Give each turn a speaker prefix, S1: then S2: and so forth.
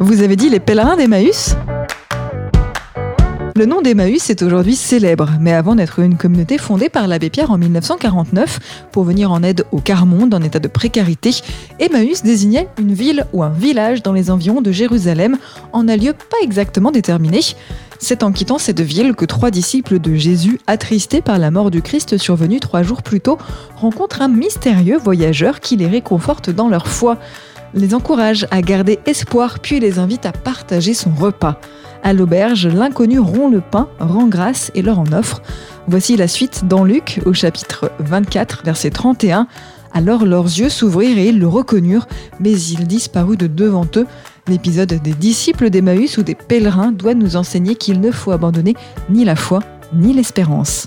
S1: Vous avez dit les pèlerins d'Emmaüs? Le nom d'Emmaüs est aujourd'hui célèbre, mais avant d'être une communauté fondée par l'abbé Pierre en 1949 pour venir en aide au quart-monde en état de précarité, Emmaüs désignait une ville ou un village dans les environs de Jérusalem en un lieu pas exactement déterminé. C'est en quittant cette ville que trois disciples de Jésus, attristés par la mort du Christ survenue trois jours plus tôt, rencontrent un mystérieux voyageur qui les réconforte dans leur foi, les encourage à garder espoir puis les invite à partager son repas. À l'auberge, l'inconnu rompt le pain, rend grâce et leur en offre. Voici la suite dans Luc au chapitre 24, verset 31. Alors leurs yeux s'ouvrirent et ils le reconnurent, mais il disparut de devant eux. L'épisode des disciples d'Emmaüs ou des pèlerins doit nous enseigner qu'il ne faut abandonner ni la foi ni l'espérance.